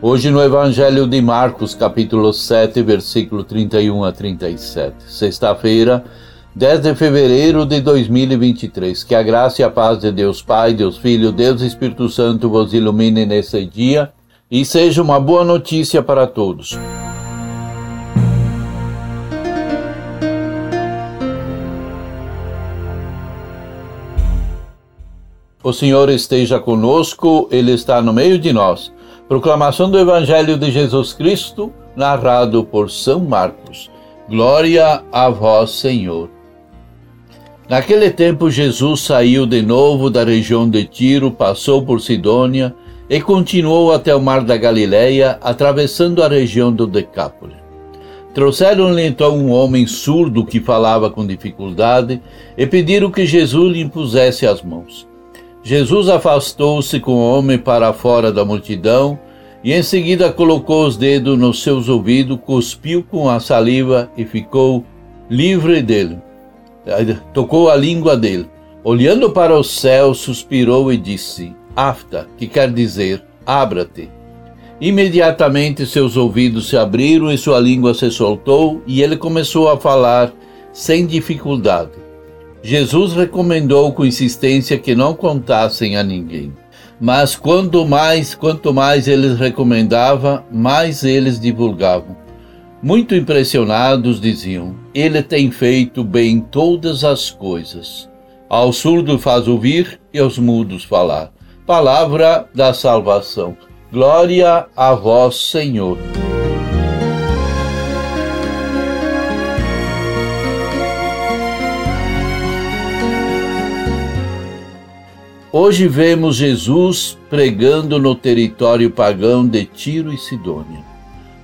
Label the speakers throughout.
Speaker 1: Hoje no Evangelho de Marcos, capítulo 7, versículo 31 a 37. Sexta-feira, 10 de fevereiro de 2023. Que a graça e a paz de Deus Pai, Deus Filho, Deus Espírito Santo vos ilumine nesse dia e seja uma boa notícia para todos. O Senhor esteja conosco, Ele está no meio de nós. Proclamação do Evangelho de Jesus Cristo, narrado por São Marcos. Glória a vós, Senhor. Naquele tempo, Jesus saiu de novo da região de Tiro, passou por Sidônia e continuou até o mar da Galileia, atravessando a região do Decápole. Trouxeram-lhe então um homem surdo que falava com dificuldade e pediram que Jesus lhe impusesse as mãos. Jesus afastou-se com o homem para fora da multidão e em seguida colocou os dedos nos seus ouvidos, cuspiu com a saliva e ficou livre dele. Tocou a língua dele. Olhando para o céu, suspirou e disse: Afta, que quer dizer, abra-te. Imediatamente seus ouvidos se abriram e sua língua se soltou e ele começou a falar sem dificuldade. Jesus recomendou com insistência que não contassem a ninguém. Mas quanto mais, quanto mais eles recomendavam, mais eles divulgavam. Muito impressionados diziam: Ele tem feito bem todas as coisas. Ao surdo faz ouvir e aos mudos falar. Palavra da salvação. Glória a vós, Senhor. Hoje vemos Jesus pregando no território pagão de Tiro e Sidônia.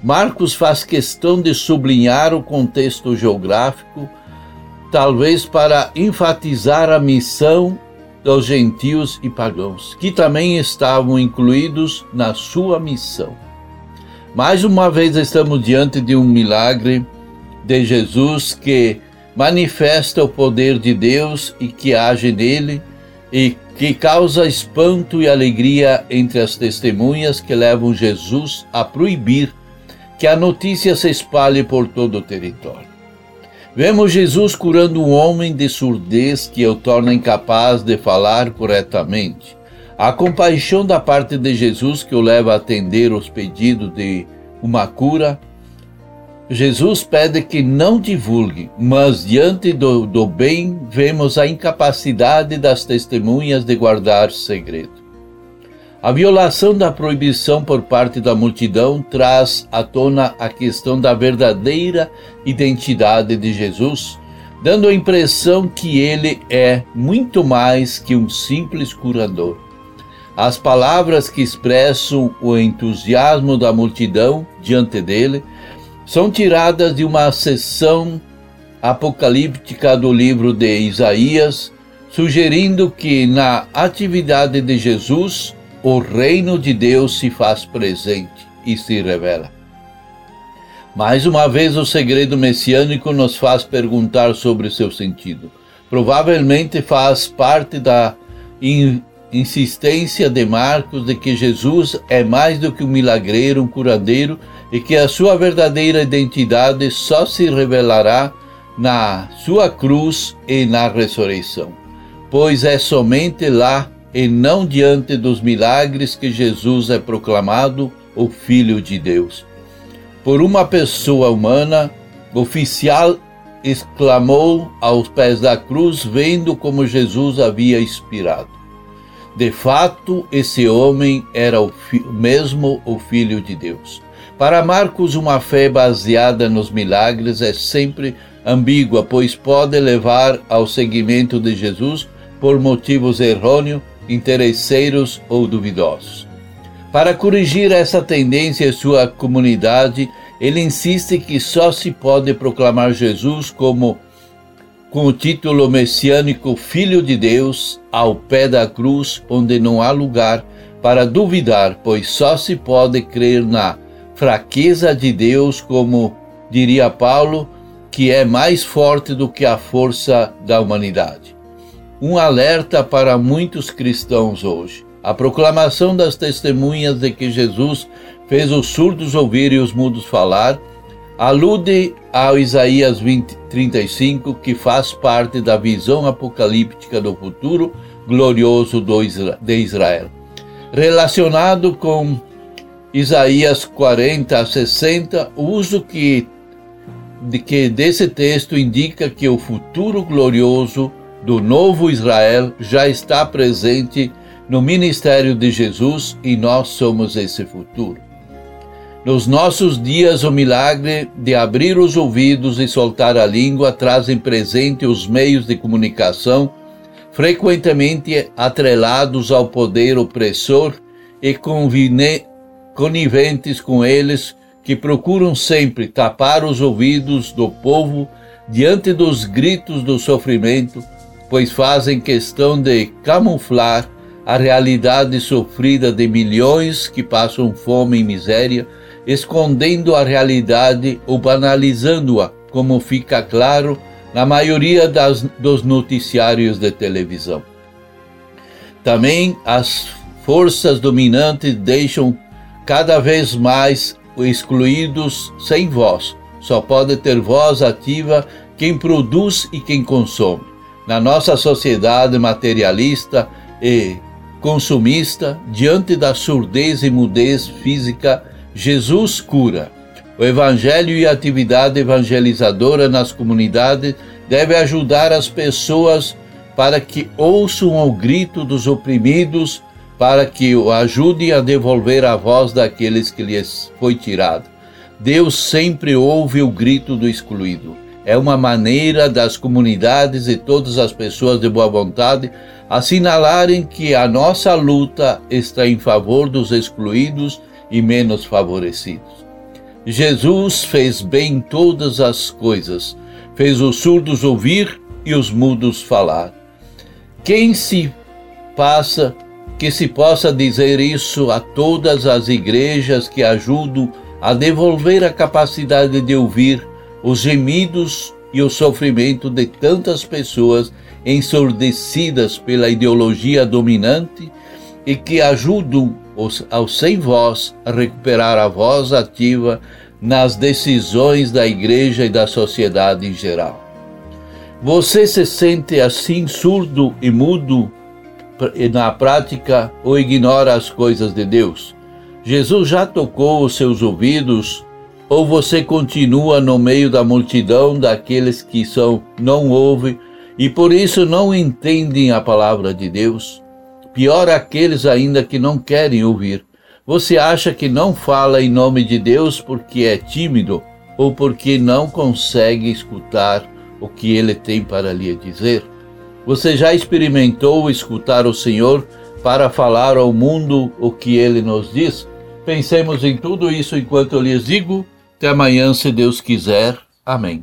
Speaker 1: Marcos faz questão de sublinhar o contexto geográfico, talvez para enfatizar a missão dos gentios e pagãos, que também estavam incluídos na sua missão. Mais uma vez estamos diante de um milagre de Jesus que manifesta o poder de Deus e que age nele e que causa espanto e alegria entre as testemunhas que levam Jesus a proibir que a notícia se espalhe por todo o território. Vemos Jesus curando um homem de surdez que o torna incapaz de falar corretamente. A compaixão da parte de Jesus que o leva a atender os pedidos de uma cura Jesus pede que não divulgue, mas diante do, do bem vemos a incapacidade das testemunhas de guardar segredo. A violação da proibição por parte da multidão traz à tona a questão da verdadeira identidade de Jesus, dando a impressão que ele é muito mais que um simples curador. As palavras que expressam o entusiasmo da multidão diante dele são tiradas de uma seção apocalíptica do livro de Isaías, sugerindo que na atividade de Jesus o reino de Deus se faz presente e se revela. Mais uma vez, o segredo messiânico nos faz perguntar sobre seu sentido. Provavelmente faz parte da insistência de Marcos de que Jesus é mais do que um milagreiro, um curadeiro e que a sua verdadeira identidade só se revelará na sua cruz e na ressurreição, pois é somente lá e não diante dos milagres que Jesus é proclamado o Filho de Deus. Por uma pessoa humana, oficial exclamou aos pés da cruz, vendo como Jesus havia inspirado. De fato, esse homem era o mesmo o Filho de Deus. Para Marcos, uma fé baseada nos milagres é sempre ambígua, pois pode levar ao seguimento de Jesus por motivos errôneos, interesseiros ou duvidosos. Para corrigir essa tendência, sua comunidade ele insiste que só se pode proclamar Jesus como com o título messiânico Filho de Deus ao pé da cruz, onde não há lugar para duvidar, pois só se pode crer na fraqueza de Deus, como diria Paulo, que é mais forte do que a força da humanidade. Um alerta para muitos cristãos hoje. A proclamação das testemunhas de que Jesus fez os surdos ouvir e os mudos falar, alude ao Isaías 20, 35, que faz parte da visão apocalíptica do futuro glorioso de Israel. Relacionado com Isaías 40 a 60, o uso que, que desse texto indica que o futuro glorioso do novo Israel já está presente no ministério de Jesus e nós somos esse futuro. Nos nossos dias, o milagre de abrir os ouvidos e soltar a língua trazem presente os meios de comunicação, frequentemente atrelados ao poder opressor e coniventes com eles, que procuram sempre tapar os ouvidos do povo diante dos gritos do sofrimento, pois fazem questão de camuflar a realidade sofrida de milhões que passam fome e miséria escondendo a realidade ou banalizando-a, como fica claro na maioria das, dos noticiários de televisão. Também as forças dominantes deixam cada vez mais excluídos sem voz. Só pode ter voz ativa quem produz e quem consome. Na nossa sociedade materialista e consumista, diante da surdez e mudez física Jesus cura. O evangelho e a atividade evangelizadora nas comunidades deve ajudar as pessoas para que ouçam o grito dos oprimidos, para que o ajudem a devolver a voz daqueles que lhes foi tirada. Deus sempre ouve o grito do excluído. É uma maneira das comunidades e todas as pessoas de boa vontade assinalarem que a nossa luta está em favor dos excluídos e menos favorecidos. Jesus fez bem todas as coisas, fez os surdos ouvir e os mudos falar. Quem se passa que se possa dizer isso a todas as igrejas que ajudam a devolver a capacidade de ouvir os gemidos e o sofrimento de tantas pessoas ensurdecidas pela ideologia dominante e que ajudam os, aos sem voz a recuperar a voz ativa nas decisões da igreja e da sociedade em geral. Você se sente assim surdo e mudo na prática ou ignora as coisas de Deus? Jesus já tocou os seus ouvidos ou você continua no meio da multidão daqueles que são não ouvem e por isso não entendem a palavra de Deus? Pior aqueles ainda que não querem ouvir. Você acha que não fala em nome de Deus porque é tímido ou porque não consegue escutar o que ele tem para lhe dizer? Você já experimentou escutar o Senhor para falar ao mundo o que ele nos diz? Pensemos em tudo isso enquanto eu lhes digo. Até amanhã, se Deus quiser. Amém.